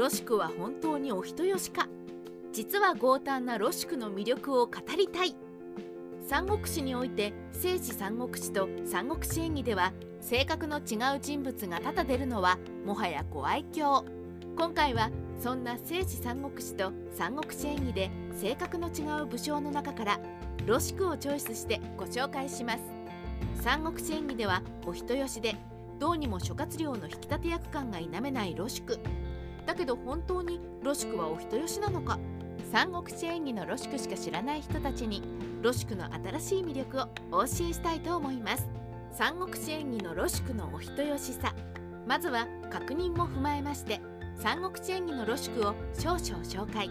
ロシクは本当にお人よしか。実は強胆なロシクの魅力を語りたい。三国志において聖史三国志と三国志演義では性格の違う人物が多々出るのはもはやご愛嬌。今回はそんな聖史三国志と三国志演義で性格の違う武将の中からロシクをチョイスしてご紹介します。三国志演義ではお人よしでどうにも諸葛亮の引き立て役感が否めないロシク。だけど本当にロシクはお人よしなのか？三国志演義のロシクしか知らない人たちにロシクの新しい魅力をお教えしたいと思います。三国志演義のロシクのお人よしさ。まずは確認も踏まえまして三国志演義のロシクを少々紹介。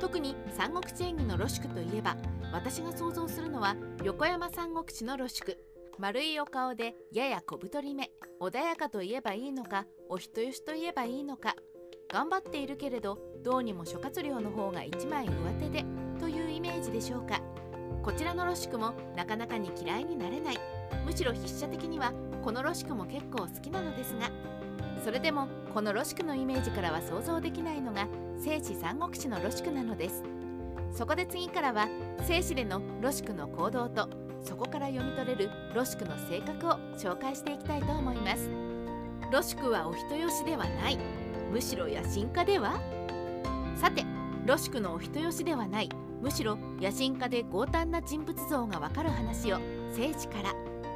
特に三国志演義のロシクといえば私が想像するのは横山三国志のロシク。丸いお顔でやや小太り目穏やかといえばいいのかお人よしといえばいいのか。頑張っているけれどどうにも諸葛亮の方が一枚上手でというイメージでしょうか。こちらのロシクもなかなかに嫌いになれない。むしろ筆者的にはこのロシクも結構好きなのですが。それでもこのロシクのイメージからは想像できないのが聖史三国志のロシクなのです。そこで次からは聖史でのロシクの行動とそこから読み取れるロシクの性格を紹介していきたいと思います。ロシクはお人よしではない。むしろ野心家では？さてロシクのお人よしではない。むしろ野心家で強胆な人物像がわかる話を聖地から。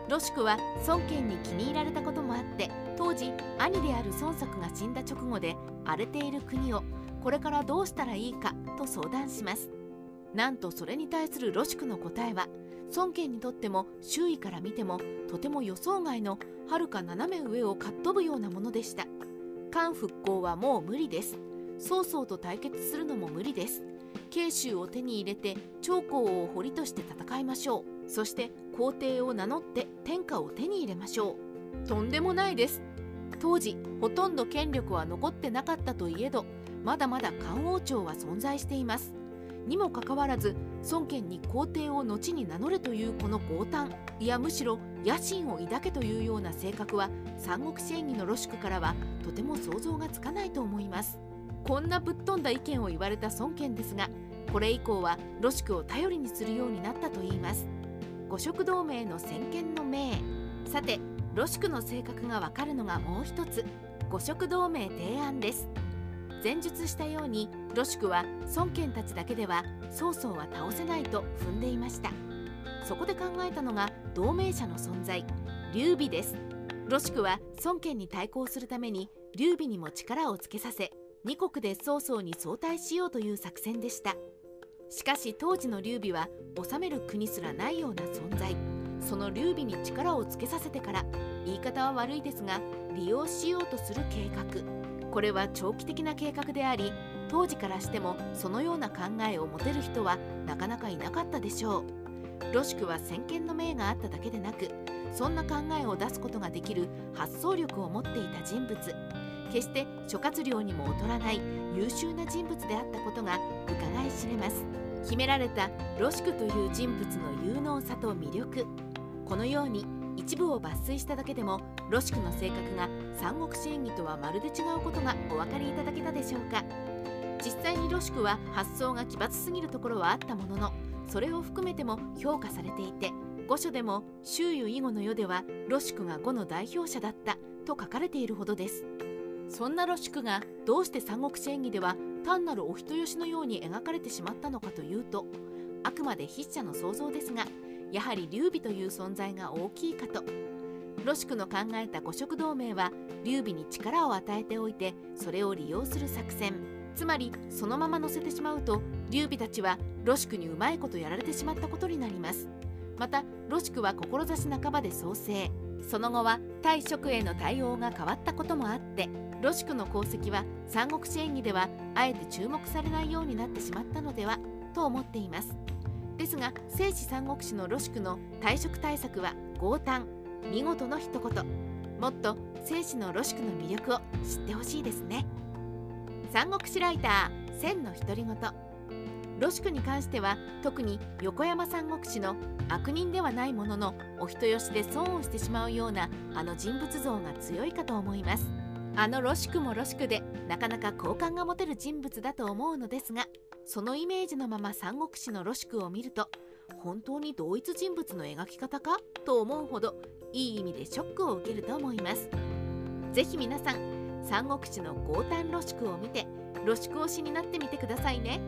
ロシクは孫権に気に入られたこともあって当時兄である孫作が死んだ直後で荒れている国をこれからどうしたらいいかと相談します。なんとそれに対するロシクの答えは孫権にとっても周囲から見てもとても予想外のはるか斜め上をかっ飛ぶようなものでした。韓復興はもう無理です。曹操と対決するのも無理です。慶州を手に入れて長江を堀として戦いましょう。そして皇帝を名乗って天下を手に入れましょう。とんでもないです。当時ほとんど権力は残ってなかったといえどまだまだ漢王朝は存在しています。にもかかわらず孫権に皇帝を後に名乗れというこの強胆いやむしろ野心を抱けというような性格は三国志演義のロシクからはとても想像がつかないと思います。こんなぶっ飛んだ意見を言われた孫権ですがこれ以降はロシクを頼りにするようになったといいます。五色同盟の先見の明さてロシクの性格がわかるのがもう一つ。五色同盟提案です。前述したようにロシクは孫権たちだけでは曹操は倒せないと踏んでいました。そこで考えたのが同盟者の存在劉備です。ロシクは孫権に対抗するために劉備にも力をつけさせ2国で曹操に相対しようという作戦でした。しかし当時の劉備は治める国すらないような存在。その劉備に力をつけさせてから言い方は悪いですが利用しようとする計画。これは長期的な計画であり当時からしてもそのような考えを持てる人はなかなかいなかったでしょう。ロシクは先見の明があっただけでなくそんな考えを出すことができる発想力を持っていた人物。決して諸葛亮にも劣らない優秀な人物であったことが伺い知れます。秘められたロシクという人物の有能さと魅力。このように一部を抜粋しただけでもロシクの性格が三国志演義とはまるで違うことがお分かりいただけたでしょうか。実際にロシクは発想が奇抜すぎるところはあったもののそれを含めても評価されていて御書でも周囲囲碁の世ではロシクが碁の代表者だったと書かれているほどです。そんなロシクがどうして三国志演義では単なるお人よしのように描かれてしまったのかというとあくまで筆者の想像ですがやはり劉備という存在が大きいかと。ロシクの考えた五色同盟は劉備に力を与えておいてそれを利用する作戦。つまりそのまま乗せてしまうと劉備たちはロシクにうまいことやられてしまったことになります。またロシクは志半ばで創生。その後は対職への対応が変わったこともあってロシクの功績は三国志演義ではあえて注目されないようになってしまったのではと思っています。ですが聖史三国志のロシクの退職対策は強胆見事の一言。もっと聖史のロシクの魅力を知ってほしいですね。三国志ライター千の独り言。ロシクに関しては特に横山三国志の悪人ではないもののお人よしで損をしてしまうようなあの人物像が強いかと思います。あのロシクもロシクでなかなか好感が持てる人物だと思うのですがそのイメージのまま三国志のロシクを見ると本当に同一人物の描き方か？と思うほどいい意味でショックを受けると思います。是非皆さん三国志の豪胆ロシクを見てロシク推しになってみてくださいね。